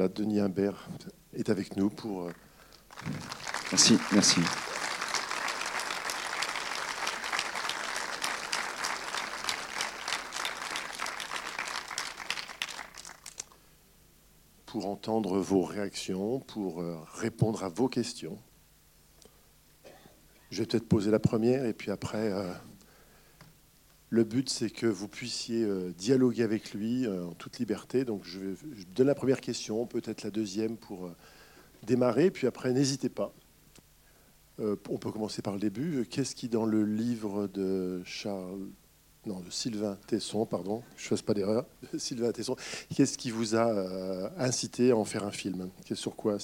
Voilà, Denis Imbert est avec nous pour. euh, Merci, merci. pour entendre vos réactions, pour euh, répondre à vos questions. Je vais peut-être poser la première et puis après, euh, le but c'est que vous puissiez euh, dialoguer avec lui euh, en toute liberté. Donc je, vais, donne la première question, peut-être la deuxième pour euh, démarrer, puis après n'hésitez pas. On peut commencer par le début. Qu'est-ce qui dans le livre de Charles, non, de Sylvain Tesson, pardon, je ne fasse pas d'erreur, Sylvain Tesson, qu'est-ce qui vous a incité à en faire un film? Sur quoi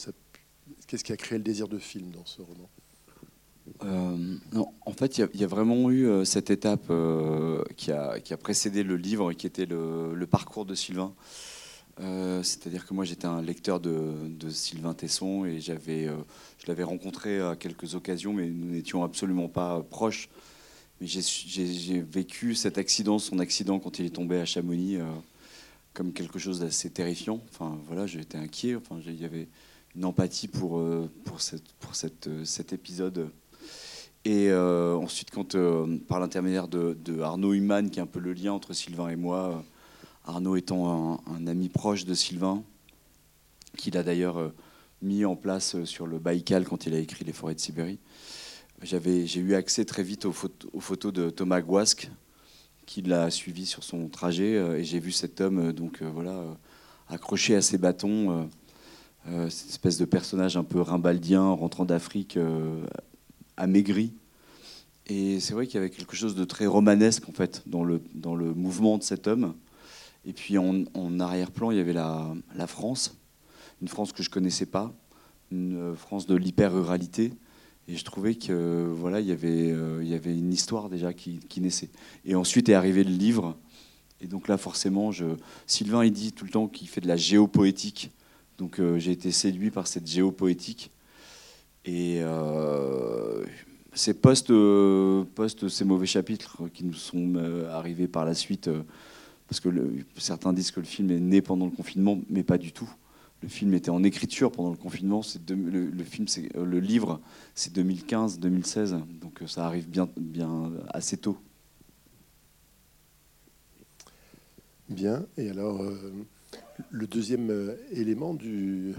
Qu'est-ce qui a créé le désir de film dans ce roman? Euh, en fait, il y a- vraiment eu euh, cette étape euh, qui, a, précédé le livre, et qui était le, parcours de Sylvain. C'est-à-dire que moi, j'étais un lecteur de, Sylvain Tesson et j'avais, je l'avais rencontré à quelques occasions, mais nous n'étions absolument pas proches. Mais j'ai vécu cet accident, son accident quand il est tombé à Chamonix, comme quelque chose d'assez terrifiant. Enfin, voilà, j'étais inquiet. Enfin, il y avait une empathie pour, pour, cette, pour cet épisode. Et euh, ensuite, quand, euh, par l'intermédiaire de, Arnaud Humann, qui est un peu le lien entre Sylvain et moi, euh, Arnaud étant un, ami proche de Sylvain, qu'il a d'ailleurs mis en place sur le Baïkal quand il a écrit Les forêts de Sibérie, j'ai eu accès très vite aux, photos, de Thomas Guasque, qui l'a suivi sur son trajet, et j'ai vu cet homme donc voilà accroché à ses bâtons, cette espèce de personnage un peu rimbaldien rentrant d'Afrique, amaigri. Et c'est vrai qu'il y avait quelque chose de très romanesque en fait dans le, dans le mouvement de cet homme. Et puis en, arrière-plan, il y avait la, France, une France que je connaissais pas, une euh, France de l'hyper-ruralité. Et je trouvais que voilà, il y avait, euh, y avait une histoire déjà qui, naissait. Et ensuite est arrivé le livre. Et donc là, forcément. Sylvain, il dit tout le temps qu'il fait de la géopoétique. Donc euh, j'ai été séduit par cette géopoétique. Et ces post, euh, post ces mauvais chapitres qui nous sont euh, arrivés par la suite, euh, parce que certains disent que le film est né pendant le confinement, mais pas du tout. Le film était en écriture pendant le confinement. C'est le, film, c'est le livre, c'est 2015-2016, donc ça arrive bien, assez tôt. Bien. Et alors, le deuxième élément du,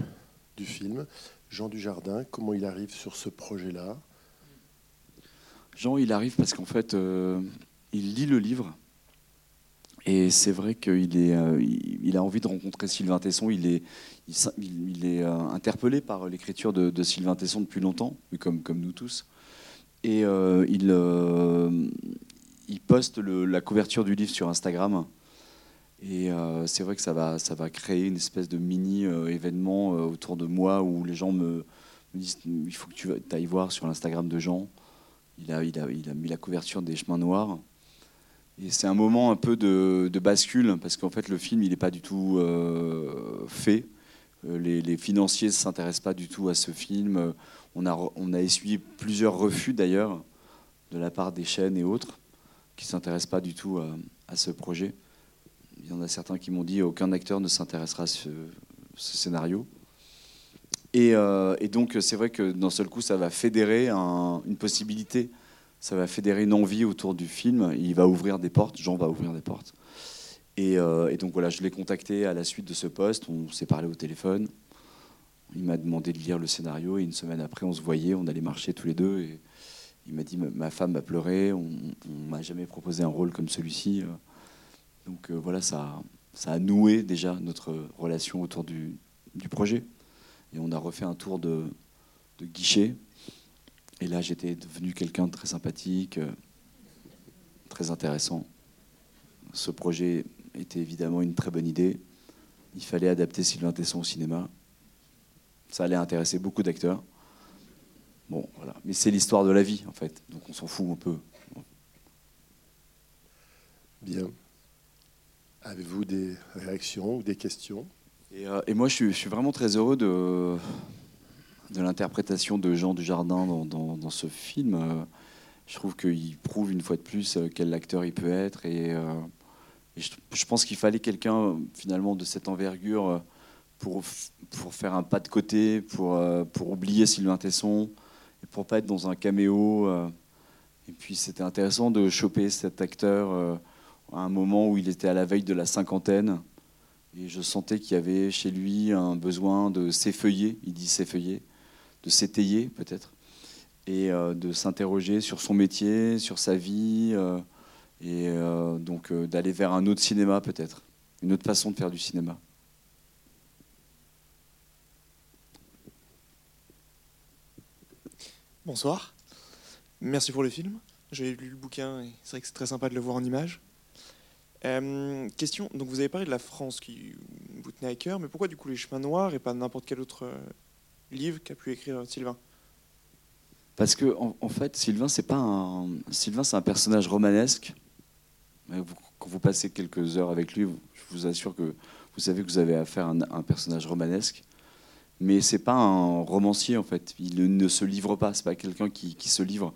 du film, Jean Dujardin, comment il arrive sur ce projet-là? Jean, il arrive parce qu'en fait, euh, il lit le livre. Et c'est vrai qu'il est, euh, il, a envie de rencontrer Sylvain Tesson. Il est, euh, interpellé par l'écriture de, Sylvain Tesson depuis longtemps, comme, nous tous. Et il, poste la couverture du livre sur Instagram. Et c'est vrai que ça va, créer une espèce de mini événement autour de moi où les gens me, me disent il faut que tu ailles voir sur l'Instagram de Jean. Il a, mis la couverture des chemins noirs. Et c'est un moment un peu de, bascule, parce qu'en fait, le film, il n'est pas du tout euh, fait. Euh, Les, financiers ne s'intéressent pas du tout à ce film. On a, essuyé plusieurs refus, d'ailleurs, de la part des chaînes et autres, qui ne s'intéressent pas du tout à, ce projet. Il y en a certains qui m'ont dit aucun acteur ne s'intéressera à ce scénario. Et, euh, et donc, c'est vrai que d'un seul coup, ça va fédérer un- une possibilité, ça va fédérer une envie autour du film. Il va ouvrir des portes, Jean va ouvrir des portes. Et, euh, et donc, voilà, je l'ai contacté à la suite de ce poste. On s'est parlé au téléphone. Il m'a demandé de lire le scénario. Et une semaine après, on se voyait, on allait marcher tous les deux. Et il m'a dit Ma- femme a pleuré, on ne m'a jamais proposé un rôle comme celui-ci. Donc, euh, voilà, ça, a noué déjà notre relation autour du projet. Et on a refait un tour de, guichet. Et là, j'étais devenu quelqu'un de très sympathique, euh, très intéressant. Ce projet était évidemment une très bonne idée. Il fallait adapter Sylvain Tesson au cinéma. Ça allait intéresser beaucoup d'acteurs. Bon, voilà. Mais c'est l'histoire de la vie, en fait. Donc on s'en fout un peu. Bien. Avez-vous des réactions ou des questions? Et, moi, je suis, vraiment très heureux de, l'interprétation de Jean Dujardin dans, dans, ce film. Je trouve qu'il prouve une fois de plus quel acteur il peut être. Et, je, pense qu'il fallait quelqu'un, finalement, de cette envergure pour, pour faire un pas de côté, pour, pour oublier Sylvain Tesson, et pour pas être dans un caméo. Et puis c'était intéressant de choper cet acteur euh, à un moment où il était à la veille de la cinquantaine. Et je sentais qu'il y avait chez lui un besoin de s'effeuiller, il dit s'effeuiller, de s'étayer peut-être, et euh, de s'interroger sur son métier, sur sa vie, euh, et donc d'aller vers un autre cinéma peut-être, une autre façon de faire du cinéma. Bonsoir. Merci pour le film. J'ai lu le bouquin et c'est vrai que c'est très sympa de le voir en image. Euh, question, donc vous avez parlé de la France qui vous tenait à cœur, mais pourquoi du coup les chemins noirs et pas n'importe quel autre euh, livre qu'a pu écrire Sylvain? Parce que en, fait, Sylvain, c'est pas un Sylvain, c'est un personnage romanesque. Quand vous passez quelques heures avec lui, je vous assure que vous savez que vous avez affaire à un personnage romanesque mais c'est pas un romancier en fait. Il ne se livre pas. C'est pas quelqu'un qui, se livre.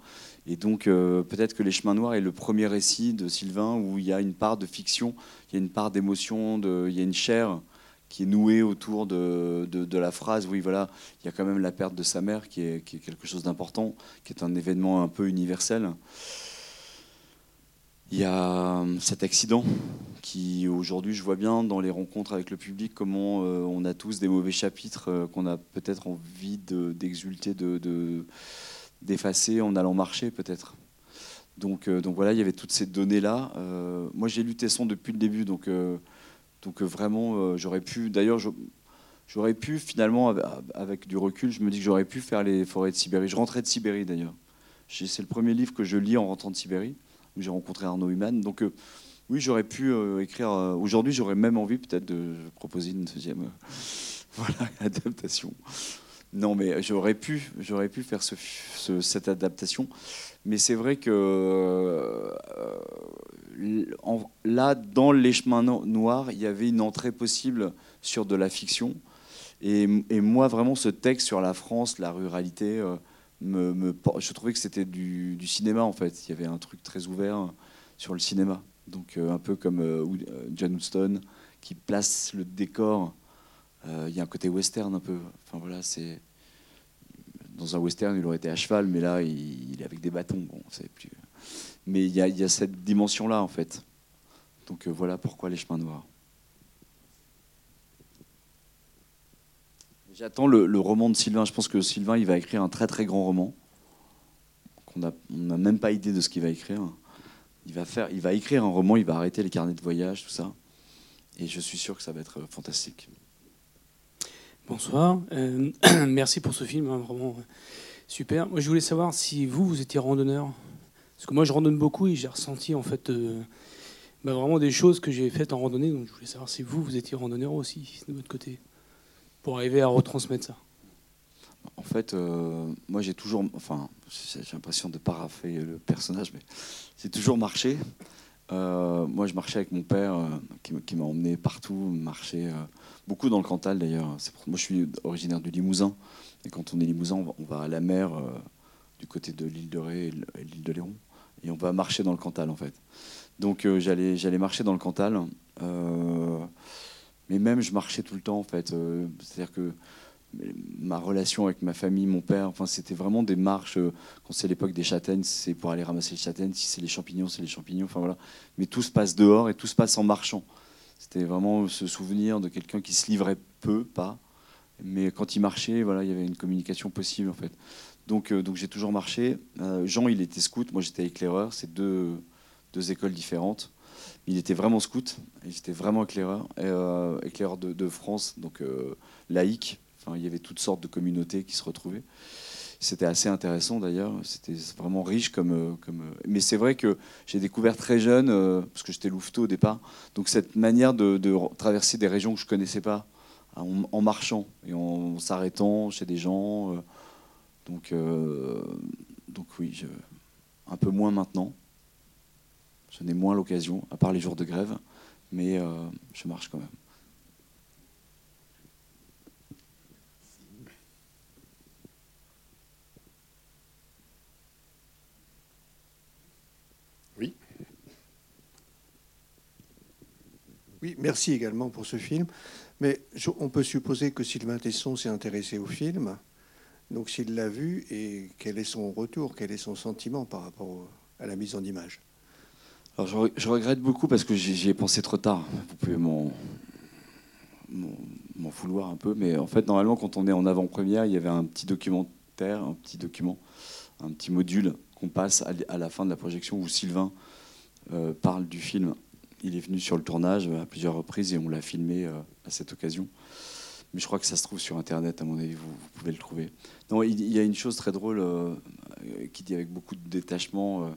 Et donc euh, peut-être que Les Chemins Noirs est le premier récit de Sylvain où il y a une part de fiction, il y a une part d'émotion, il y a une chair qui est nouée autour de, de, la phrase. Oui, voilà, il y a quand même la perte de sa mère qui est, qui est quelque chose d'important, qui est un événement un peu universel. Il y a euh, cet accident qui, aujourd'hui, je vois bien dans les rencontres avec le public comment euh, on a tous des mauvais chapitres euh, qu'on a peut-être envie d'exulter, de, d'effacer en allant marcher, peut-être. Donc, donc voilà, il y avait toutes ces données-là. moi, j'ai lu Tesson depuis le début, donc, donc vraiment, j'aurais pu. D'ailleurs, j'aurais pu finalement, avec du recul, je me dis que j'aurais pu faire les forêts de Sibérie. Je rentrais de Sibérie d'ailleurs. C'est le premier livre que je lis en rentrant de Sibérie où j'ai rencontré Arnaud Human. Donc euh, oui, j'aurais pu euh, écrire. Euh, aujourd'hui, j'aurais même envie peut-être de proposer une deuxième adaptation. Non, mais j'aurais pu, j'aurais pu faire ce, cette adaptation. Mais c'est vrai que là, dans Les Chemins Noirs, il y avait une entrée possible sur de la fiction. Et, moi, vraiment, ce texte sur la France, la ruralité, je trouvais que c'était du, cinéma en fait. Il y avait un truc très ouvert sur le cinéma. Donc euh, un peu comme euh, euh, John Huston qui place le décor. il y a un côté western un peu. Enfin voilà, c'est dans un western il aurait été à cheval, mais là il, est avec des bâtons. Bon, plus. Mais il y, il y a cette dimension là en fait. Donc voilà pourquoi les chemins noirs. J'attends le, roman de Sylvain. Je pense que Sylvain, il va écrire un très très grand roman. On n'a même pas idée de ce qu'il va écrire. Il va, faire, il va écrire un roman, il va arrêter les carnets de voyage, tout ça. Et je suis sûr que ça va être fantastique. Bonsoir. Euh, merci pour ce film, hein, vraiment super. Moi, je voulais savoir si vous, vous étiez randonneur. Parce que moi, je randonne beaucoup et j'ai ressenti en fait euh, bah, vraiment des choses que j'ai faites en randonnée. Donc, je voulais savoir si vous, vous étiez randonneur aussi, de votre côté pour arriver à retransmettre ça En fait, euh, moi j'ai toujours, enfin, j'ai l'impression de parapher le personnage, mais j'ai toujours marché. Euh, moi, je marchais avec mon père, euh, qui, m'a emmené partout, marcher beaucoup dans le Cantal d'ailleurs. Moi, je suis originaire du Limousin, et quand on est Limousin, on va, à la mer du côté de l'île de Ré et l'île de Léron, et on va marcher dans le Cantal en fait. Donc, j'allais marcher dans le Cantal. Mais même, je marchais tout le temps, en fait. Euh, c'est-à-dire que ma relation avec ma famille, mon père, enfin, c'était vraiment des marches. Euh, quand c'est l'époque des châtaignes, c'est pour aller ramasser les châtaignes. Si c'est les champignons, c'est les champignons. Enfin voilà. Mais tout se passe dehors et tout se passe en marchant. C'était vraiment ce souvenir de quelqu'un qui se livrait peu, pas. Mais quand il marchait, voilà, il y avait une communication possible en fait. Donc, euh, donc j'ai toujours marché. Jean, il était scout, moi j'étais éclaireur. C'est deux, deux écoles différentes. Il était vraiment scout, il était vraiment éclaireur, euh, éclaireur de, France, donc euh, laïque. Enfin, il y avait toutes sortes de communautés qui se retrouvaient. C'était assez intéressant d'ailleurs. C'était vraiment riche comme. Euh. Mais c'est vrai que j'ai découvert très jeune, parce que j'étais louveteau au départ, donc cette manière de, traverser des régions que je ne connaissais pas en, marchant et en, s'arrêtant chez des gens. donc, donc oui, un peu moins maintenant. J'en ai moins l'occasion, à part les jours de grève, mais euh, je marche quand même. Oui. Oui, merci également pour ce film. Mais on peut supposer que Sylvain Tesson s'est intéressé au film. Donc s'il l'a vu, et quel est son retour, quel est son sentiment par rapport à la mise en image? Alors je, regrette beaucoup parce que j'y ai pensé trop tard. Vous pouvez m'en vouloir un peu, mais en fait normalement quand on est en avant-première, il y avait un petit documentaire, un petit document, un petit module qu'on passe à la fin de la projection où Sylvain euh, parle du film. Il est venu sur le tournage à plusieurs reprises et on l'a filmé euh, à cette occasion. Mais je crois que ça se trouve sur Internet, à mon avis, vous, pouvez le trouver. Non, il, y a une chose très drôle euh, qui dit avec beaucoup de détachement.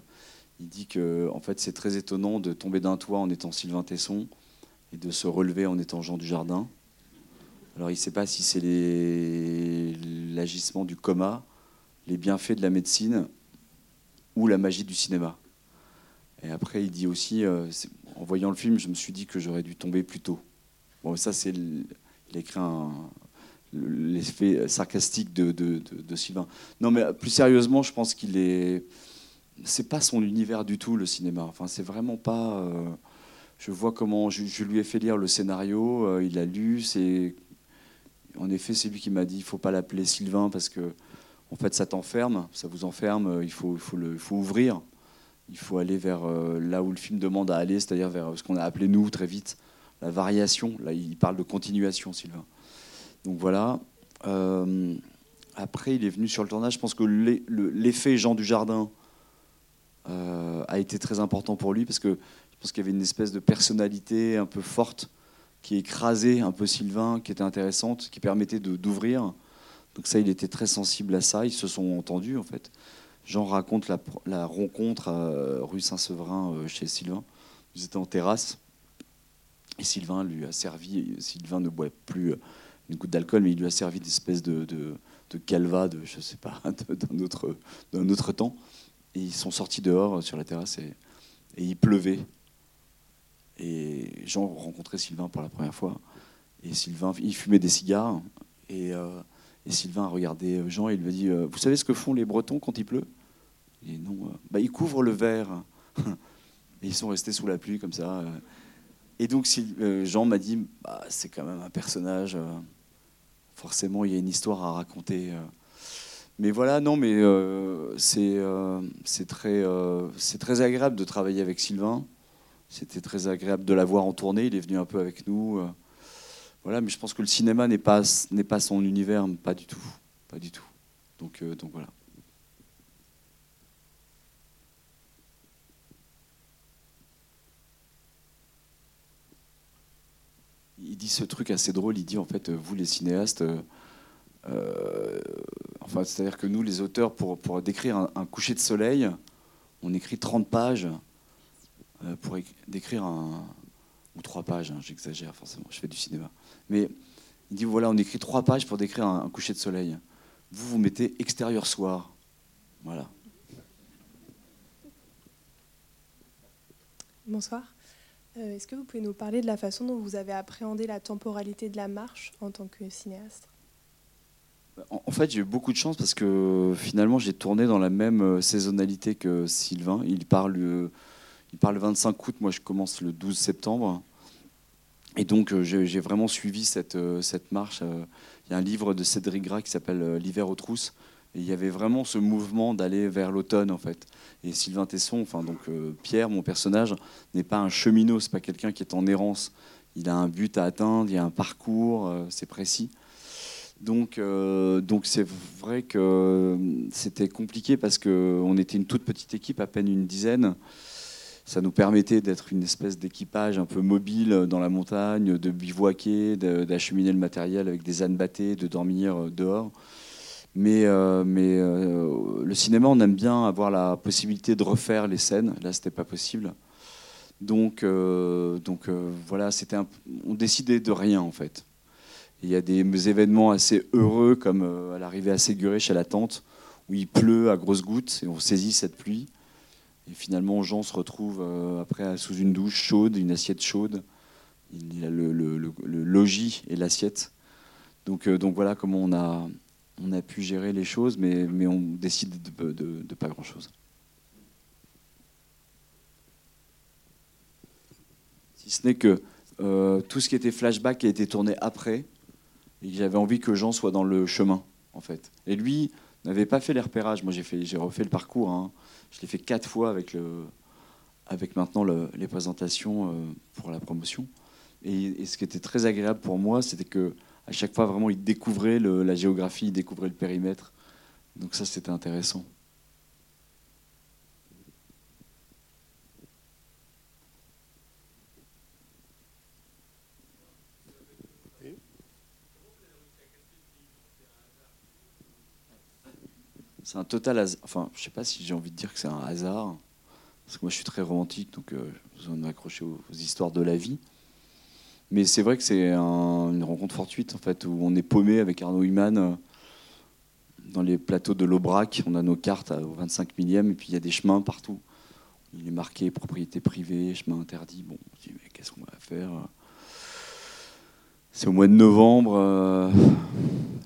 Il dit que en fait, c'est très étonnant de tomber d'un toit en étant Sylvain Tesson et de se relever en étant Jean du Jardin. Alors, il ne sait pas si c'est l'agissement du coma, les bienfaits de la médecine ou la magie du cinéma. Et après, il dit aussi, euh, en voyant le film, je me suis dit que j'aurais dû tomber plus tôt. Bon, ça, c'est. L'effet sarcastique de, Sylvain. Non, mais plus sérieusement, je pense qu'il est. C'est pas son univers du tout, le cinéma. Enfin, c'est vraiment pas. Euh, je vois comment. Je, lui ai fait lire le scénario, euh, il a lu. C'est. En effet, c'est lui qui m'a dit il faut pas l'appeler Sylvain parce que, en fait, ça t'enferme, ça vous enferme, il faut, il faut, le, il faut ouvrir il faut aller vers euh, là où le film demande à aller, c'est-à-dire vers ce qu'on a appelé nous très vite la variation. Là, il parle de continuation, Sylvain. Donc voilà. Après, il est venu sur le tournage. Je pense que l'effet Jean du Jardin a été très important pour lui parce que je pense qu'il y avait une espèce de personnalité un peu forte qui écrasait un peu Sylvain, qui était intéressante, qui permettait d'ouvrir. Donc ça, il était très sensible à ça. Ils se sont entendus en fait. Jean raconte la, rencontre à rue Saint-Severin euh, chez Sylvain. Ils étaient en terrasse et Sylvain lui a servi. Sylvain ne boit plus euh, une goutte d'alcool, mais il lui a servi d'espèce de, de, de, calva, de je sais pas, d'un autre, autre temps. Ils sont sortis dehors euh, sur la terrasse et, il pleuvait. Et Jean rencontrait Sylvain pour la première fois. Et Sylvain, il fumait des cigares. Et, et Sylvain a regardé euh, Jean et il lui a dit euh, Vous savez ce que font les Bretons quand il pleut? Il dit Non, euh, bah, ils couvrent le verre. et ils sont restés sous la pluie comme ça. Et donc Jean m'a dit bah, C'est quand même un personnage. Forcément, il y a une histoire à raconter. Mais voilà, non, mais c'est très, c'est très agréable de travailler avec Sylvain. C'était très agréable de l'avoir en tournée. Il est venu un peu avec nous. Voilà, mais je pense que le cinéma n'est pas, pas son univers, pas du tout. Pas du tout. Donc, euh, donc voilà. Il dit ce truc assez drôle, il dit en fait, vous les cinéastes, euh, enfin, c'est-à-dire que nous les auteurs, pour, décrire un, coucher de soleil, on écrit 30 pages euh, pour décrire un, ou trois pages, hein, j'exagère forcément, je fais du cinéma. Mais il dit voilà, on écrit trois pages pour décrire un, coucher de soleil. Vous, vous mettez extérieur soir. Voilà. Bonsoir. Euh, est-ce que vous pouvez nous parler de la façon dont vous avez appréhendé la temporalité de la marche en tant que cinéaste? En fait, j'ai eu beaucoup de chance parce que finalement, j'ai tourné dans la même euh, saisonnalité que Sylvain. Il parle euh, il parle le 25 août, moi je commence le 12 septembre. Et donc euh, j'ai vraiment suivi cette, cette marche. Il y a un livre de Cédric Gras qui s'appelle L'hiver aux trousses. Et il y avait vraiment ce mouvement d'aller vers l'automne en fait. Et Sylvain Tesson, enfin donc Pierre, mon personnage, n'est pas un cheminot, c'est pas quelqu'un qui est en errance. Il a un but à atteindre, il y a un parcours, c'est précis. Donc donc c'est vrai que c'était compliqué parce qu'on était une toute petite équipe, à peine une dizaine ça nous permettait d'être une espèce d'équipage un peu mobile dans la montagne, de bivouaquer, d'acheminer le matériel avec des ânes battés, de dormir euh, dehors. Mais, euh, mais euh, le cinéma, on aime bien avoir la possibilité de refaire les scènes. Là, c'était pas possible. Donc, donc voilà, c'était on décidait de rien en fait. Il y a des événements assez heureux comme à l'arrivée à Séguré chez la tante, où il pleut à grosses gouttes et on saisit cette pluie. Et finalement, Jean se retrouve euh, après sous une douche chaude, une assiette chaude. Il a le, logis et l'assiette. Donc, euh, donc voilà comment on a, on a pu gérer les choses, mais, mais on décide de, pas grand-chose. Si ce n'est que euh, tout ce qui était flashback a été tourné après. Et j'avais envie que Jean soit dans le chemin, en fait. Et lui n'avait pas fait les repérages. Moi, j'ai, fait, j'ai refait le parcours. hein. Je l'ai fait quatre fois avec, maintenant le- les présentations euh, pour la promotion. Et, ce qui était très agréable pour moi, c'était que à chaque fois, vraiment, il découvrait la géographie, il découvrait le périmètre. Donc ça, c'était intéressant. C'est un total hasard. Enfin, je sais pas si j'ai envie de dire que c'est un hasard. Parce que moi, je suis très romantique, donc euh, j'ai besoin de m'accrocher aux, histoires de la vie. Mais c'est vrai que c'est un- une rencontre fortuite, en fait, où on est paumé avec Arnaud Human euh, dans les plateaux de l'Aubrac. On a nos cartes à- au 25 millième, et puis il y a des chemins partout. Il est marqué propriété privée, chemin interdit. Bon, on se dit, mais qu'est-ce qu'on va faire C'est au mois de novembre, euh,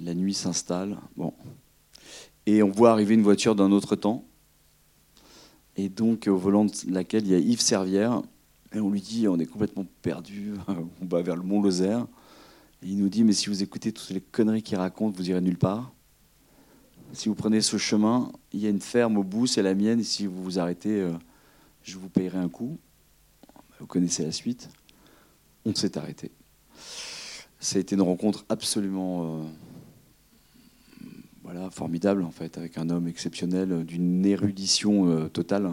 la nuit s'installe. Bon. Et on voit arriver une voiture d'un autre temps. Et donc, au volant de laquelle il y a Yves Servière. Et on lui dit, on est complètement perdu, on va vers le Mont Lozère. Et il nous dit, mais si vous écoutez toutes les conneries qu'il raconte, vous irez nulle part. Si vous prenez ce chemin, il y a une ferme au bout, c'est la mienne. Et si vous vous arrêtez, euh, je vous payerai un coup. Vous connaissez la suite. On s'est arrêté. Ça a été une rencontre absolument euh, voilà, formidable, en fait, avec un homme exceptionnel, euh, d'une érudition euh, totale,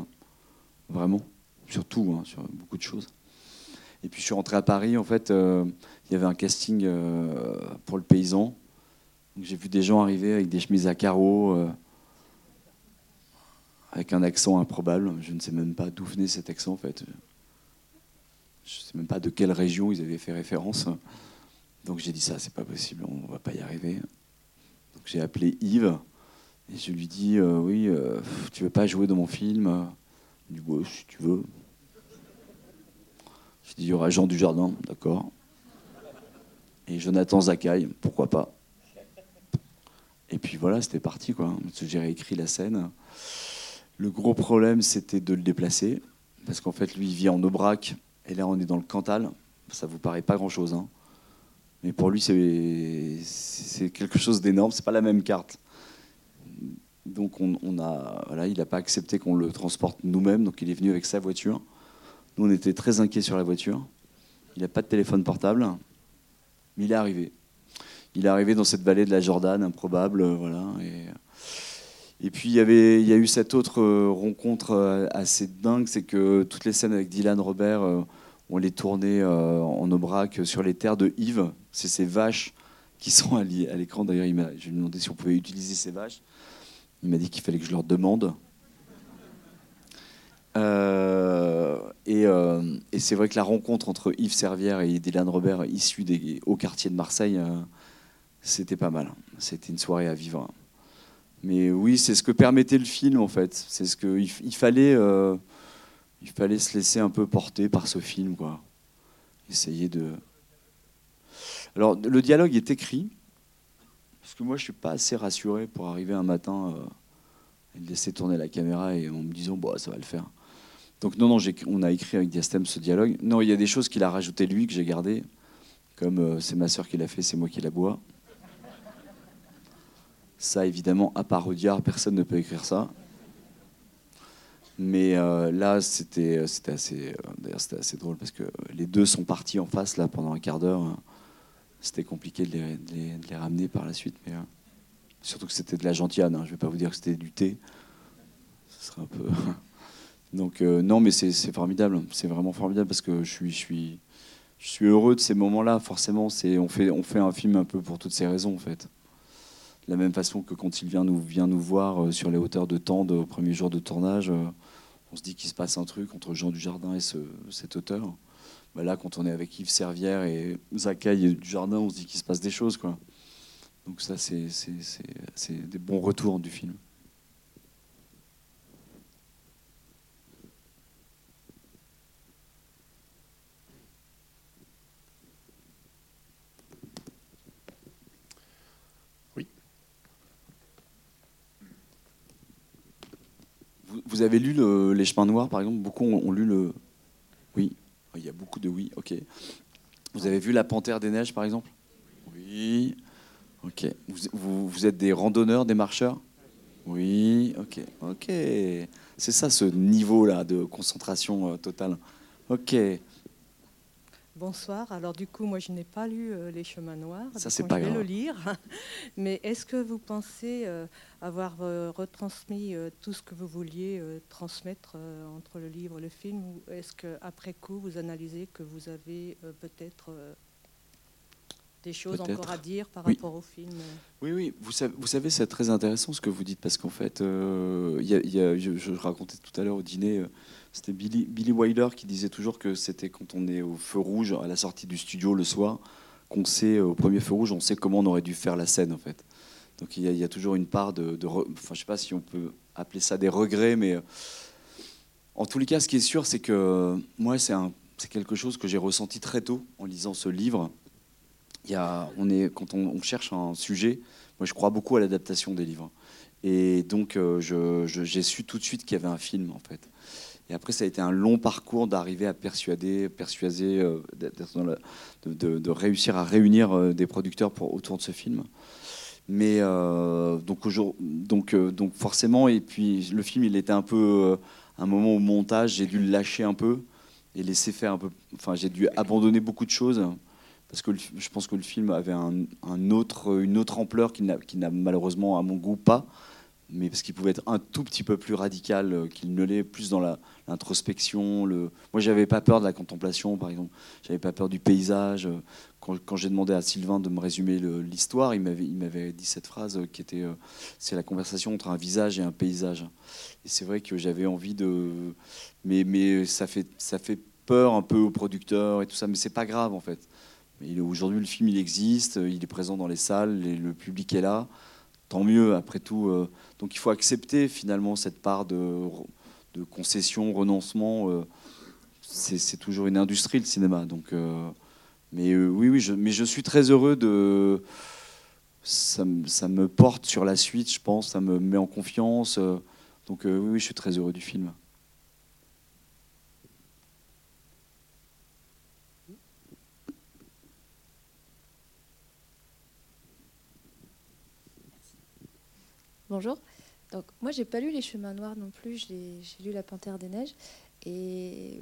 vraiment, sur tout, hein, sur beaucoup de choses. Et puis je suis rentré à Paris, en fait, euh, il y avait un casting pour le paysan. J'ai vu des gens arriver avec des chemises à carreaux, avec un accent improbable. Je ne sais même pas d'où venait cet accent, en fait. Je ne sais même pas de quelle région ils avaient fait référence. Donc j'ai dit ça, c'est pas possible, on va pas y arriver. J'ai appelé Yves et je lui dis euh, oui, euh, tu veux pas jouer dans mon film? Il dit ouais, si tu veux. Je dis il y aura Jean Dujardin, d'accord. Et Jonathan Zakaï, pourquoi pas. Et puis voilà, c'était parti quoi. J'ai réécrit la scène. Le gros problème, c'était de le déplacer parce qu'en fait, lui, il vit en Aubrac et là, on est dans le Cantal. Ça vous paraît pas grand chose, hein. Mais pour lui, c'est quelque chose d'énorme. C'est pas la même carte. Donc, on, a, voilà, il n'a pas accepté qu'on le transporte nous-mêmes. Donc, il est venu avec sa voiture. Nous, on était très inquiets sur la voiture. Il n'a pas de téléphone portable, mais il est arrivé. Il est arrivé dans cette vallée de la Jordane, improbable, euh, voilà. Et, et puis, il y, avait, il y a eu cette autre euh, rencontre euh, assez dingue, c'est que toutes les scènes avec Dylan Robert, on les tournait en Aubrac sur les terres de Yves. C'est ces vaches qui sont à l'écran. D'ailleurs, je lui ai demandé si on pouvait utiliser ces vaches. Il m'a dit qu'il fallait que je leur demande. Euh, et euh, et c'est vrai que la rencontre entre Yves Servière et Dylan Robert, issus des hauts quartiers de Marseille, euh, c'était pas mal. C'était une soirée à vivre. Mais oui, c'est ce que permettait le film en fait. C'est ce il, fallait, il fallait se laisser un peu porter par ce film, quoi. Essayer de. Alors le dialogue est écrit parce que moi je suis pas assez rassuré pour arriver un matin euh, et laisser tourner la caméra et en me disant bon ça va le faire. Donc non non, on a écrit avec Diastème ce dialogue. Non, il y a des choses qu'il a rajouté lui que j'ai gardé, comme euh, c'est ma sœur qui l'a fait, c'est moi qui la bois. Ça, évidemment, à part Audiard, personne ne peut écrire ça. Mais euh, là, c'était assez, euh, c'était assez drôle parce que les deux sont partis en face là pendant un quart d'heure. C'était compliqué de les, ramener par la suite, mais euh, surtout que c'était de la gentillade. hein. Je vais pas vous dire que c'était du thé. Ce serait un peu. Donc euh, non, mais c'est formidable. C'est vraiment formidable parce que je suis, heureux de ces moments-là. Forcément, on fait, un film un peu pour toutes ces raisons en fait. De la même façon que quand il vient nous, voir euh, sur les hauteurs de Tende au premier jour de tournage, on se dit qu'il se passe un truc entre Jean Dujardin et ce, cet auteur. Bah là, quand on est avec Yves Servière et Zakaï et Dujardin, on se dit qu'il se passe des choses. Quoi. Donc ça, c'est des bons retours du film. Vous, vous avez lu le- Les Chemins Noirs, par exemple? Beaucoup ont lu le. Oui, il y a beaucoup oui, ok. Vous avez vu La Panthère des Neiges, par exemple? Oui. Ok. Vous, vous, êtes des randonneurs, des marcheurs? Oui. Ok. Ok. C'est ça ce niveau-là de concentration euh, totale. Ok. Bonsoir. Alors du coup, moi, je n'ai pas lu euh, Les Chemins Noirs. Ça, c'est pas je vais le lire. Mais est-ce que vous pensez euh, avoir euh, retransmis tout ce que vous vouliez transmettre entre le livre et le film, ou est-ce qu'après coup, vous analysez que vous avez peut-être des choses encore à dire par rapport au film Oui, oui. Vous savez, vous savez c'est très intéressant ce que vous dites parce qu'en fait, je, je, racontais tout à l'heure au dîner c'était Billy, Billy Wilder qui disait toujours que c'était quand on est au feu rouge à la sortie du studio le soir, qu'on sait au premier feu rouge, on sait comment on aurait dû faire la scène en fait. Donc il y a, toujours une part de, enfin je sais pas si on peut appeler ça des regrets, mais euh, en tous les cas, ce qui est sûr, c'est que moi c'est quelque chose que j'ai ressenti très tôt en lisant ce livre. On est, quand on, cherche un sujet, moi je crois beaucoup à l'adaptation des livres. Et donc euh, j'ai su tout de suite qu'il y avait un film en fait. Et après, ça a été un long parcours d'arriver à persuader, persuader, euh, de, réussir à réunir euh, des producteurs autour de ce film. Mais donc, donc, donc forcément, et puis le film, il était un peu un moment au montage, j'ai dû le lâcher un peu et laisser faire un peu. Enfin, j'ai dû abandonner beaucoup de choses parce que je pense que le film avait une autre ampleur qui n'a malheureusement, à mon goût, pas mais parce qu'il pouvait être un tout petit peu plus radical euh, qu'il ne l'est, plus dans l'introspection. Le... Moi, j'avais pas peur de la contemplation, par exemple. J'avais pas peur du paysage. Quand, j'ai demandé à Sylvain de me résumer l'histoire, il m'avait dit cette phrase qui était euh, c'est la conversation entre un visage et un paysage. Et c'est vrai que j'avais envie de, mais, mais ça fait ça fait peur un peu aux producteurs et tout ça, mais c'est pas grave en fait. Aujourd'hui, le film il existe, il est présent dans les salles, le public est là tant mieux, après tout. Euh, donc il faut accepter finalement cette part de, de concession, renoncement. Euh, c'est toujours une industrie, le cinéma. Donc, euh, mais oui, oui, je, mais je suis très heureux de. Ça, ça, me porte sur la suite, je pense, ça me met en confiance. donc oui, oui, je suis très heureux du film. Bonjour. Donc moi j'ai pas lu Les Chemins Noirs non plus, j'ai lu La Panthère des Neiges et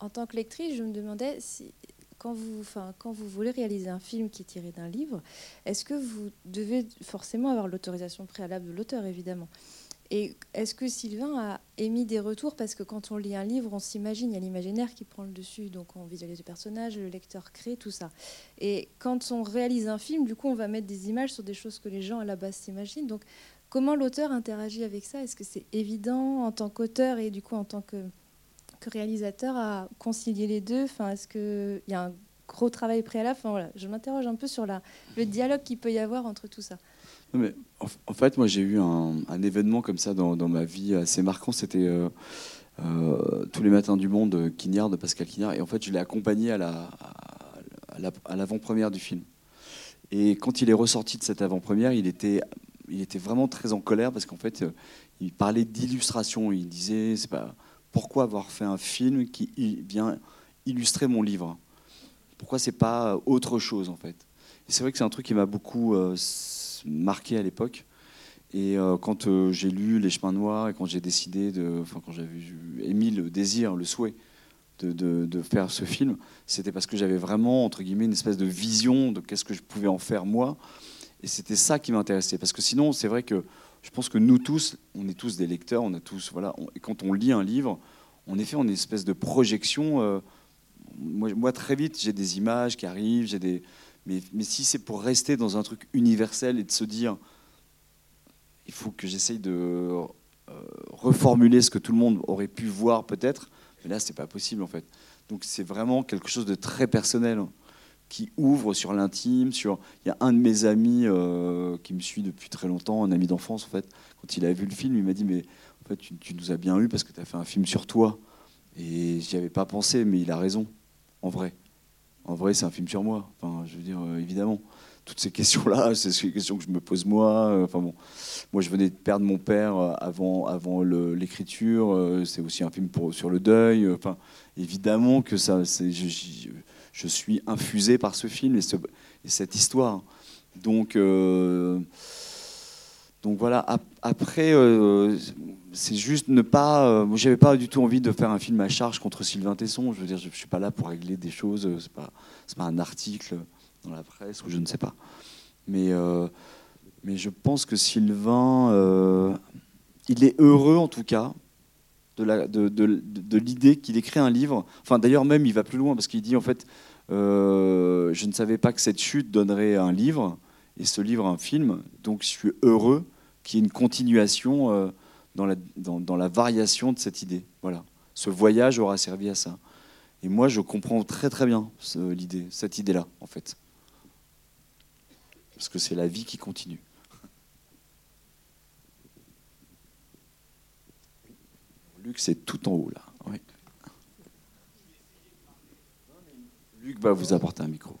en tant que lectrice je me demandais si quand vous, enfin, quand vous voulez réaliser un film qui est tiré d'un livre, est-ce que vous devez forcément avoir l'autorisation préalable de l'auteur évidemment? Et est-ce que Sylvain a émis des retours? Parce que quand on lit un livre, on s'imagine, il y a l'imaginaire qui prend le dessus, donc on visualise le personnage, le lecteur crée, tout ça. Et quand on réalise un film, du coup, on va mettre des images sur des choses que les gens à la base s'imaginent. Donc Comment l'auteur interagit avec ça? Est-ce que c'est évident en tant qu'auteur et du coup en tant que, réalisateur à concilier les deux? Enfin, Est-ce qu'il y a un gros travail préalable enfin, voilà, Je m'interroge un peu sur le dialogue qu'il peut y avoir entre tout ça. en, fait, moi j'ai eu un, événement comme ça dans, ma vie assez marquant. C'était euh, euh, Tous les matins du monde, Quignard, de Pascal Quignard. Et en fait, je l'ai accompagné à l'avant-première du film. Et quand il est ressorti de cette avant-première, il était il était vraiment très en colère parce qu'en fait, euh, il parlait d'illustration. Il disait, c'est pas pourquoi avoir fait un film qui vient illustrer mon livre? Pourquoi c'est pas autre chose en fait? C'est vrai que c'est un truc qui m'a beaucoup euh, marqué à l'époque. Et euh, quand j'ai lu Les Chemins Noirs et quand j'ai décidé enfin quand j'avais émis le désir, le souhait de, de faire ce film, c'était parce que j'avais vraiment entre guillemets une espèce de vision de qu'est-ce que je pouvais en faire moi et c'était ça qui m'intéressait. Parce que sinon, c'est vrai que je pense que nous tous, on est tous des lecteurs, on a tous, voilà, et quand on lit un livre, en effet, on est une espèce de projection. Euh, moi, très vite, j'ai des images qui arrivent, j'ai des, mais, si c'est pour rester dans un truc universel et de se dire, il faut que j'essaye de euh, reformuler ce que tout le monde aurait pu voir peut-être, mais là, c'est pas possible en fait. Donc c'est vraiment quelque chose de très personnel qui ouvre sur l'intime. Sur, il y a un de mes amis euh, qui me suit depuis très longtemps, un ami d'enfance en fait. Quand il a vu le film, il m'a dit mais en fait tu, nous as bien eu parce que tu as fait un film sur toi. Et j'y avais pas pensé, mais il a raison, en vrai. En vrai, c'est un film sur moi. Enfin, je veux dire, euh, évidemment. Toutes ces questions-là, c'est des questions que je me pose moi. Euh, enfin bon, moi, je venais de perdre mon père avant, avant l'écriture. c'est aussi un film pour, sur le deuil. Enfin, évidemment que ça, c'est, je suis infusé par ce film et, ce- et cette histoire. Donc, euh, donc voilà. Ap- Après, euh, c'est juste ne pas. euh, j'avais pas du tout envie de faire un film à charge contre Sylvain Tesson. Je veux dire, je, je suis pas là pour régler des choses. euh, C'est pas, pas un article dans la presse ou je ne sais pas. Mais, mais je pense que Sylvain, il est heureux en tout cas de, l'idée qu'il écrit un livre. Enfin, d'ailleurs, même, il va plus loin parce qu'il dit en fait, euh, je ne savais pas que cette chute donnerait un livre et ce livre un film. Donc, je suis heureux qu'il y ait une continuation euh, dans, la, variation de cette idée. Ce voyage aura servi à ça. Et moi, je comprends très très bien l'idée, cette idée-là, en fait. Parce que c'est la vie qui continue. Luc, c'est tout en haut là. Oui. Luc va vous apporter un micro.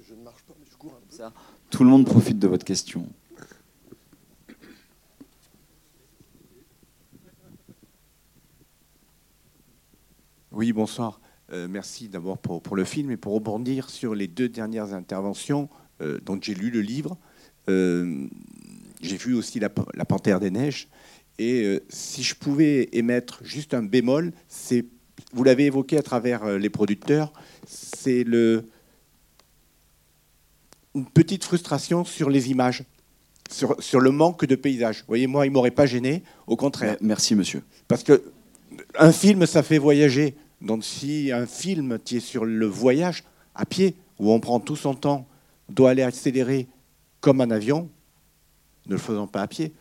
Je ne marche pas, mais je cours un peu. Ça, tout le monde profite de votre question. Oui, bonsoir. Euh, merci d'abord pour, pour le film et pour rebondir sur les deux dernières interventions. Euh, donc j'ai lu le livre, euh, j'ai vu aussi la, la Panthère des Neiges. Et euh, si je pouvais émettre juste un bémol, c'est, vous l'avez évoqué à travers euh, les producteurs, c'est le, une petite frustration sur les images, sur, sur le manque de paysages. Vous voyez, moi, il m'aurait pas gêné, au contraire. Merci, monsieur. Parce que un film, ça fait voyager. Donc si un film qui est sur le voyage à pied, où on prend tout son temps, doit aller accélérer comme un avion, ne le faisons pas à pied.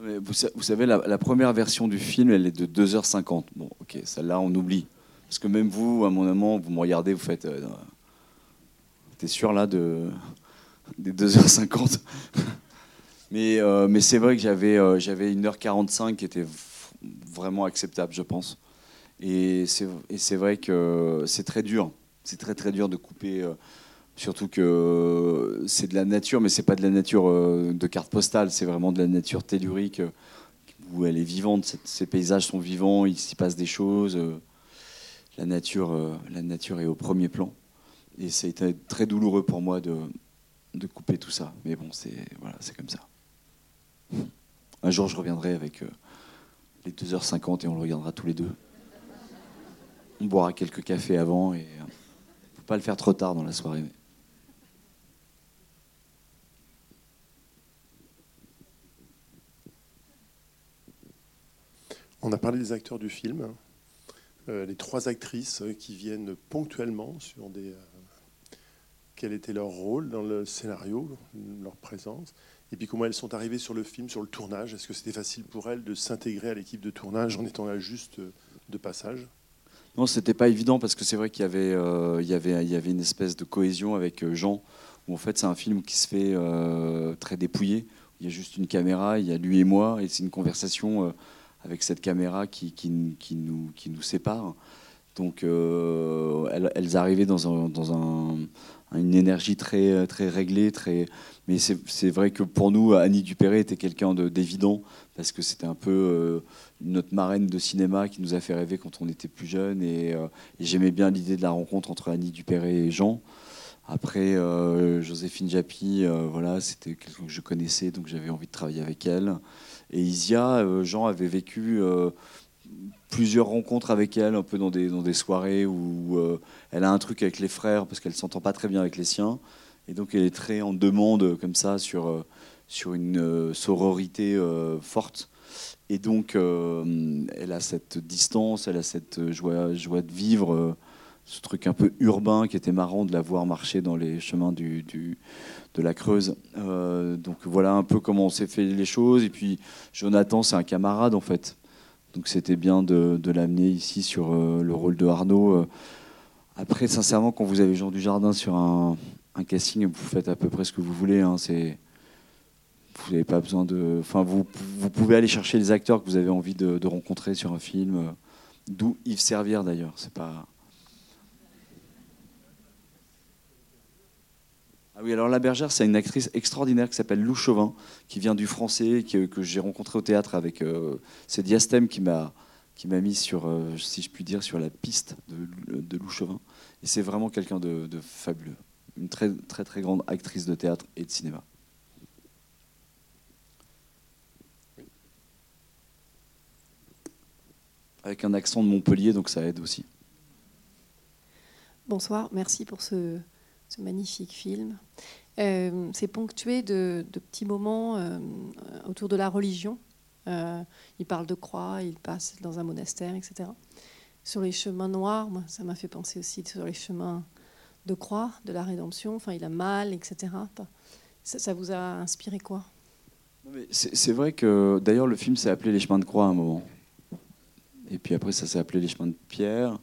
Vous, sa- vous savez, la, première version du film, elle est de 2h50. Bon, ok, celle-là, on oublie. Parce que même vous, à mon moment, vous me regardez, vous faites. euh, T'es sûr là de des 2h50 Mais, euh, mais c'est vrai que j'avais euh, j'avais 1h45 qui était vraiment acceptable, je pense. Et c'est et c'est vrai que c'est très dur. C'est très très dur de couper. Euh, Surtout que c'est de la nature, mais c'est pas de la nature euh, de carte postale, c'est vraiment de la nature tellurique euh, où elle est vivante. Ces paysages sont vivants, il s'y passe des choses. euh, La nature, euh, la nature est au premier plan. Et été très douloureux pour moi de, couper tout ça. Mais bon, c'est voilà, c'est comme ça. Un jour, je reviendrai avec euh, les 2h50 et on le regardera tous les deux. On boira quelques cafés avant et euh, faut pas le faire trop tard dans la soirée. On a parlé des acteurs du film, euh, les trois actrices qui viennent ponctuellement sur des. euh, quel était leur rôle dans le scénario, leur présence, et puis comment elles sont arrivées sur le film, sur le tournage. Est-ce que c'était facile pour elles de s'intégrer à l'équipe de tournage en étant là juste de passage? Non, c'était pas évident parce que c'est vrai qu'il y avait, euh, y avait, y avait une espèce de cohésion avec Jean. Où en fait, c'est un film qui se fait très dépouillé. Il y a juste une caméra, il y a lui et moi, et c'est une conversation avec cette caméra qui, nous, sépare. Donc, euh, elles, arrivaient dans, un, dans un, une énergie très, réglée. Mais c'est vrai que pour nous, Annie Dupéré était quelqu'un de- d'évident parce que c'était un peu euh, notre marraine de cinéma qui nous a fait rêver quand on était plus jeune et, euh, et j'aimais bien l'idée de la rencontre entre Annie Dupéré et Jean. Après, Joséphine Japy, voilà, c'était quelqu'un que je connaissais, donc j'avais envie de travailler avec elle. Et Isia, euh, Jean avait vécu euh, plusieurs rencontres avec elle, un peu dans des, dans des soirées où euh, elle a un truc avec les frères parce qu'elle s'entend pas très bien avec les siens. Et donc elle est très en demande comme ça sur, sur une sororité forte. Et donc elle a cette distance, elle a cette joie, de vivre, ce truc un peu urbain qui était marrant de la voir marcher dans les chemins du, du- de la Creuse. Euh, donc voilà un peu comment on s'est fait les choses. Et puis Jonathan, c'est un camarade en fait. Donc c'était bien de, l'amener ici sur euh, le rôle de Arnaud. Euh, Après, sincèrement, quand vous avez Jean Dujardin sur un, casting, vous faites à peu près ce que vous voulez. hein, c'est vous n'avez pas besoin de. Enfin, vous, vous pouvez aller chercher les acteurs que vous avez envie de, de rencontrer sur un film. D'où Yves Servière d'ailleurs. C'est pas. Ah oui, alors La Bergère, c'est une actrice extraordinaire qui s'appelle Lou Chauvin, qui vient du français, que, que j'ai rencontré au théâtre avec. euh, c'est Diastème qui m'a qui m'a mis sur, euh, si je puis dire, sur la piste de, de Lou Chauvin. Et c'est vraiment quelqu'un de, de fabuleux. Une très, très, très grande actrice de théâtre et de cinéma. Avec un accent de Montpellier, donc ça aide aussi. Bonsoir, merci pour ce, ce magnifique film. Euh, c'est ponctué de, petits moments euh, autour de la religion. Euh, il parle de croix, il passe dans un monastère, etc. Sur les chemins noirs, ça m'a fait penser aussi sur les chemins de croix, de la rédemption. Enfin, il a mal, etc. Ça vous a inspiré quoi? C'est vrai que d'ailleurs le film s'est appelé Les chemins de croix à un moment. Et puis après, ça s'est appelé Les chemins de pierre.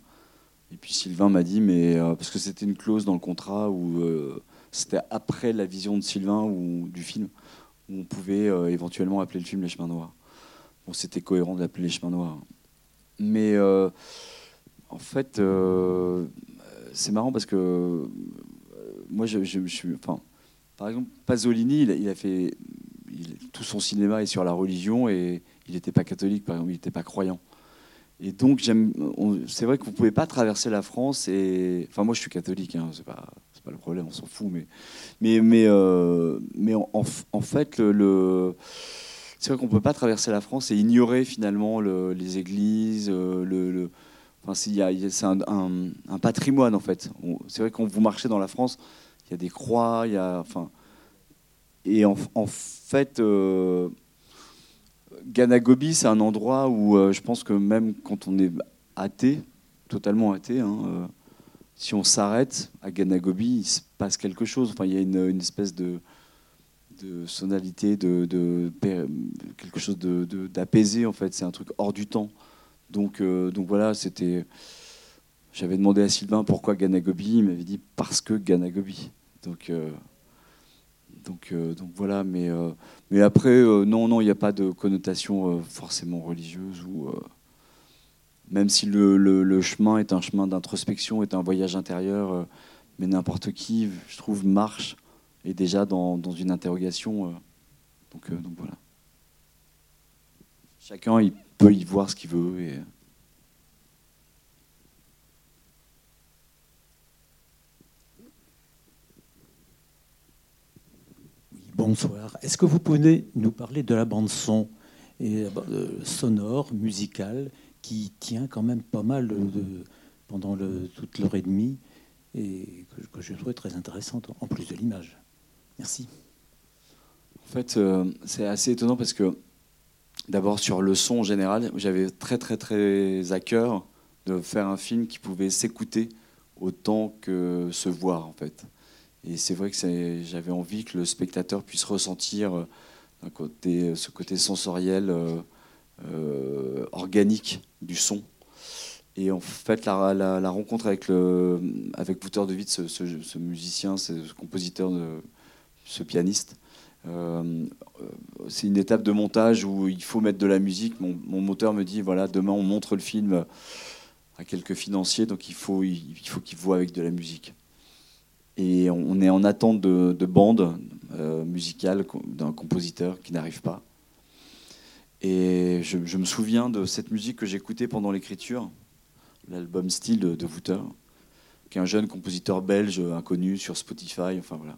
Et puis Sylvain m'a dit, mais euh, parce que c'était une clause dans le contrat où euh, c'était après la vision de Sylvain ou du film, où on pouvait euh, éventuellement appeler le film Les chemins noirs. Bon, c'était cohérent de l'appeler Les chemins noirs. Mais en fait, c'est marrant parce que moi, je, je, suis. Par exemple, Pasolini, il a, fait. tout son cinéma est sur la religion et il n'était pas catholique, par exemple, il n'était pas croyant. Et donc, C'est vrai que vous ne pouvez pas traverser la France et. Enfin, moi, je suis catholique, hein, c'est pas, pas le problème, on s'en fout, mais. Mais, mais, euh, mais en, en fait, le. le- c'est vrai qu'on ne peut pas traverser la France et ignorer finalement le- les églises, euh, le. le- Enfin, c'est un, un- un patrimoine en fait. C'est vrai quand vous marchez dans la France, il y a des croix, il y a. Enfin, et en, en fait, euh, Ganagobi, c'est un endroit où euh, je pense que même quand on est athée, totalement athée, hein, euh, si on s'arrête à Ganagobi, il se passe quelque chose. Enfin, il y a une, espèce de, sonalité, de, quelque chose d'apaisé en fait. C'est un truc hors du temps. Donc, euh, donc voilà, c'était. J'avais demandé à Sylvain pourquoi Ganagobi, il m'avait dit parce que Ganagobi. Donc, donc, euh, donc voilà, mais, euh, après, euh, non, non, il n'y a pas de connotation forcément religieuse ou. même si le, chemin est un chemin d'introspection, est un voyage intérieur, mais n'importe qui, je trouve, marche est déjà dans, une interrogation. donc, donc voilà. Chacun il peut y voir ce qu'il veut. Et... Bonsoir. Est-ce que vous pouvez nous parler de la bande son et euh, sonore, musicale, qui tient quand même pas mal de, pendant le, toute l'heure et demie et que, que je trouvais très intéressante en plus de l'image. Merci. En fait, euh, c'est assez étonnant parce que d'abord sur le son en général, j'avais très très très à cœur de faire un film qui pouvait s'écouter autant que se voir en fait. Et c'est vrai que j'avais envie que le spectateur puisse ressentir euh, côté, ce côté sensoriel, euh, euh, organique du son. Et en fait, la, rencontre avec, le, avec de Witt, ce, musicien, ce compositeur, ce pianiste, euh, euh, c'est une étape de montage où il faut mettre de la musique. Mon, moteur me dit voilà, demain on montre le film à quelques financiers, donc il faut, il, il faut voient avec de la musique. Et on, est en attente de, de bande euh, musicale co- d'un compositeur qui n'arrive pas. Et je, me souviens de cette musique que j'écoutais pendant l'écriture, l'album Style de, de Wouter, qui est un jeune compositeur belge inconnu sur Spotify. Enfin voilà,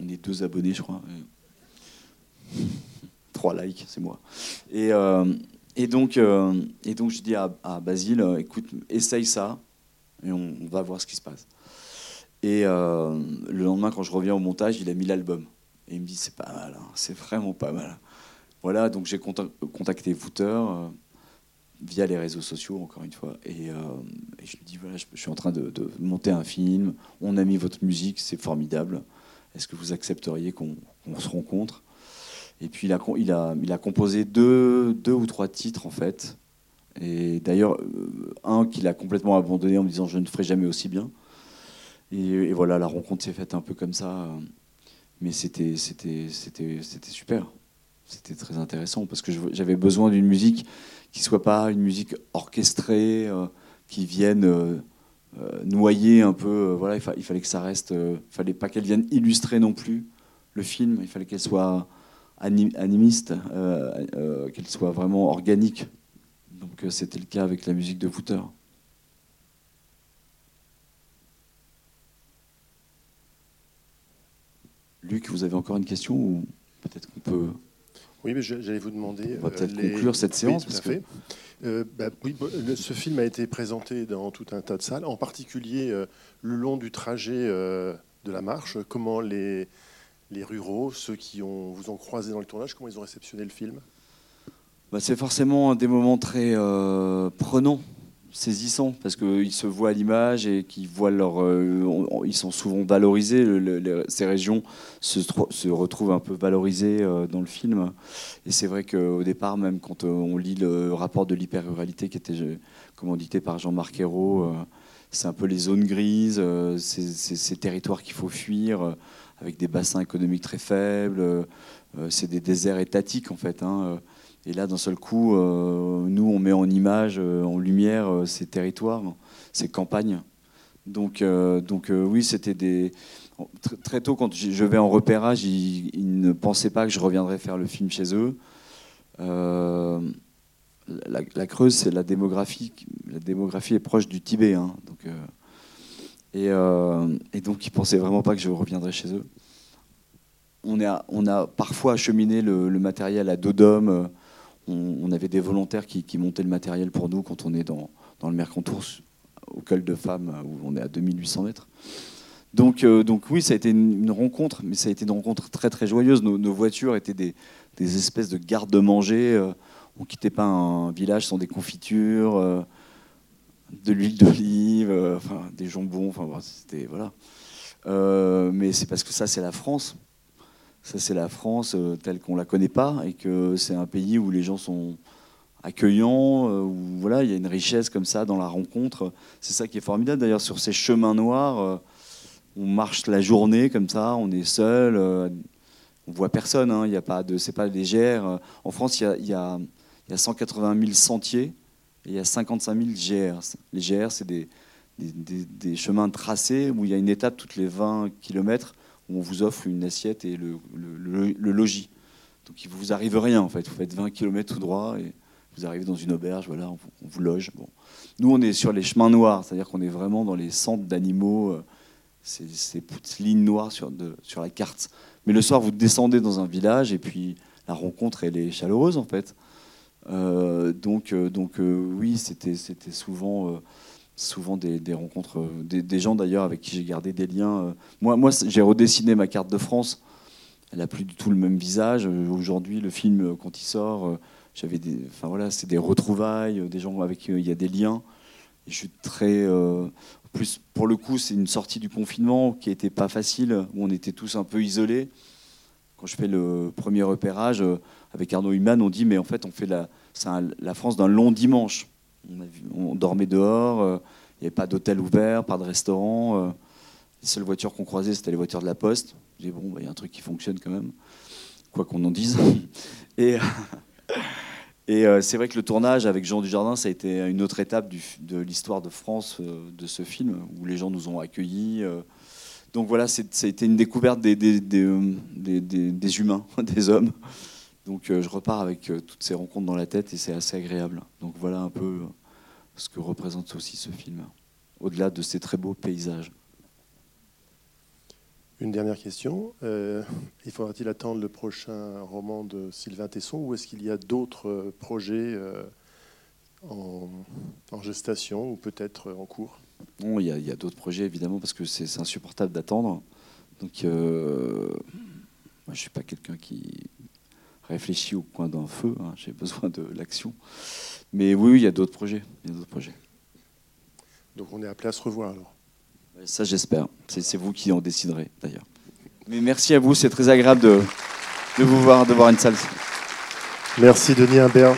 on est deux abonnés, je crois. Trois likes, c'est moi. Et, euh, euh, donc je dis à, Basile, écoute, essaye ça, et on va voir ce qui se passe. Et euh, le lendemain, quand je reviens au montage, il a mis l'album. Et il me dit, c'est pas mal, hein, c'est vraiment pas mal. Voilà, donc j'ai contac- contacté Wouter euh, via les réseaux sociaux, encore une fois. Et, euh, je lui dis, voilà, je, suis en train de, monter un film, on a mis votre musique, c'est formidable. Est-ce que vous accepteriez qu'on se rencontre? Et puis il a, composé deux, ou trois titres, en fait. Et d'ailleurs, un qu'il a complètement abandonné en me disant, je ne ferai jamais aussi bien. Et, voilà, la rencontre s'est faite un peu comme ça. euh, Mais c'était super. C'était très intéressant parce que j'avais besoin d'une musique qui soit pas une musique orchestrée, euh, qui vienne euh, noyer un peu. voilà, il, fa- fallait que ça reste. il fallait pas qu'elle vienne illustrer non plus le film. Il fallait qu'elle soit ani- animiste, qu'elle soit vraiment organique. Donc c'était le cas avec la musique de Wouter. Que vous avez encore une question ou peut-être qu'on peut. Oui, mais j'allais vous demander. On va peut-être conclure cette séance. Oui, parce que... Euh, bah, oui, ce film a été présenté dans tout un tas de salles, en particulier euh, le long du trajet euh, de la marche. Comment les, les ruraux, ceux qui ont, vous ont croisé dans le tournage, comment ils ont réceptionné le film? Bah, C'est forcément des moments très prenants saisissant parce qu'ils se voient à l'image et qu'ils voient leur, euh, ils sont souvent valorisés. ces régions se, retrouvent un peu valorisées euh, dans le film. Et c'est vrai qu'au départ, même quand euh, on lit le rapport de l'hyper-ruralité qui était commandité par Jean-Marc Ayrault, c'est un peu les zones grises, ces territoires qu'il faut fuir avec des bassins économiques très faibles. c'est des déserts étatiques en fait. Hein, et là, d'un seul coup, euh, nous, on met en image, euh, en lumière euh, ces territoires, ces campagnes. Donc, donc oui, c'était des. Très tôt, quand je vais en repérage, ils, ne pensaient pas que je reviendrais faire le film chez eux. la, Creuse, c'est la démographie. La démographie est proche du Tibet. Hein, donc, et, donc, ils pensaient vraiment pas que je reviendrais chez eux. On a, on a parfois acheminé le, le matériel à dos d'hommes on, avait des volontaires qui, montaient le matériel pour nous quand on est dans, le Mercantour, au col de femmes, où on est à 2800 mètres. Donc, euh, donc oui, ça a été une, rencontre, mais ça a été une rencontre très très joyeuse. Nos, voitures étaient des, espèces de gardes-manger. Euh, on quittait pas un village sans des confitures, euh, de l'huile d'olive, des jambons. Enfin, voilà. mais c'est parce que ça, c'est la France. Ça, c'est la France euh, telle qu'on la connaît pas et que c'est un pays où les gens sont accueillants, euh, où voilà, il y a une richesse comme ça dans la rencontre. C'est ça qui est formidable. D'ailleurs, sur ces chemins noirs, euh, on marche la journée comme ça, on est seul, on voit personne. Hein, il y a pas de, c'est pas. En France, il y a, y y a 180 000 sentiers et il y a 55 000 GR. Les GR, c'est des, des, des, chemins tracés où il y a une étape toutes les 20 km où on vous offre une assiette et le, le, logis. Donc il vous arrive rien en fait. Vous faites 20 km tout droit et vous arrivez dans une auberge, voilà, on vous, loge. Bon. Nous, on est sur les chemins noirs, c'est-à-dire qu'on est vraiment dans les centres d'animaux, euh, ces, ces, lignes noires sur, de, sur la carte. Mais le soir, vous descendez dans un village et puis la rencontre, elle est chaleureuse en fait. Euh, donc, euh, donc oui, c'était souvent souvent des, rencontres, euh, des, gens d'ailleurs avec qui j'ai gardé des liens. Euh. Moi, moi j'ai redessiné ma carte de France. Elle n'a plus du tout le même visage. Euh, aujourd'hui, le film, quand il sort, j'avais des, enfin voilà, c'est des retrouvailles, des gens avec qui il y a des liens. Je suis très, plus pour le coup, c'est une sortie du confinement qui n'était pas facile, où on était tous un peu isolés. Quand je fais le premier repérage avec Arnaud Human, on dit mais en fait, on fait la France d'un long dimanche. On, dormait dehors, euh, il n'y avait pas d'hôtel ouvert, pas de restaurant. Euh. les seules voitures qu'on croisait, c'était les voitures de la poste. Je bon, bah, il y a un truc qui fonctionne quand même, quoi qu'on en dise. Et, et euh, c'est vrai que le tournage avec Jean Dujardin, ça a été une autre étape de l'histoire de France de ce film, où les gens nous ont accueillis. donc voilà, ça a été une découverte des, des, des humains, des hommes. Donc euh, je repars avec euh, toutes ces rencontres dans la tête et c'est assez agréable. Donc voilà un peu euh, ce que représente aussi ce film, au-delà de ces très beaux paysages. Une dernière question. il faudra-t-il attendre le prochain roman de Sylvain Tesson ou est-ce qu'il y a d'autres projets en, gestation ou peut-être en cours? Non, il y a, d'autres projets évidemment parce que c'est insupportable d'attendre. Donc moi, je ne suis pas quelqu'un qui réfléchi au coin d'un feu. Hein, j'ai besoin de l'action. Mais oui, il y a d'autres projets. Il y a d'autres projets. Donc on est appelé à se revoir alors. Ça, j'espère. C'est vous qui en déciderez d'ailleurs. Mais merci à vous. C'est très agréable de, de vous voir, de voir une salle. Merci Denis Imbert.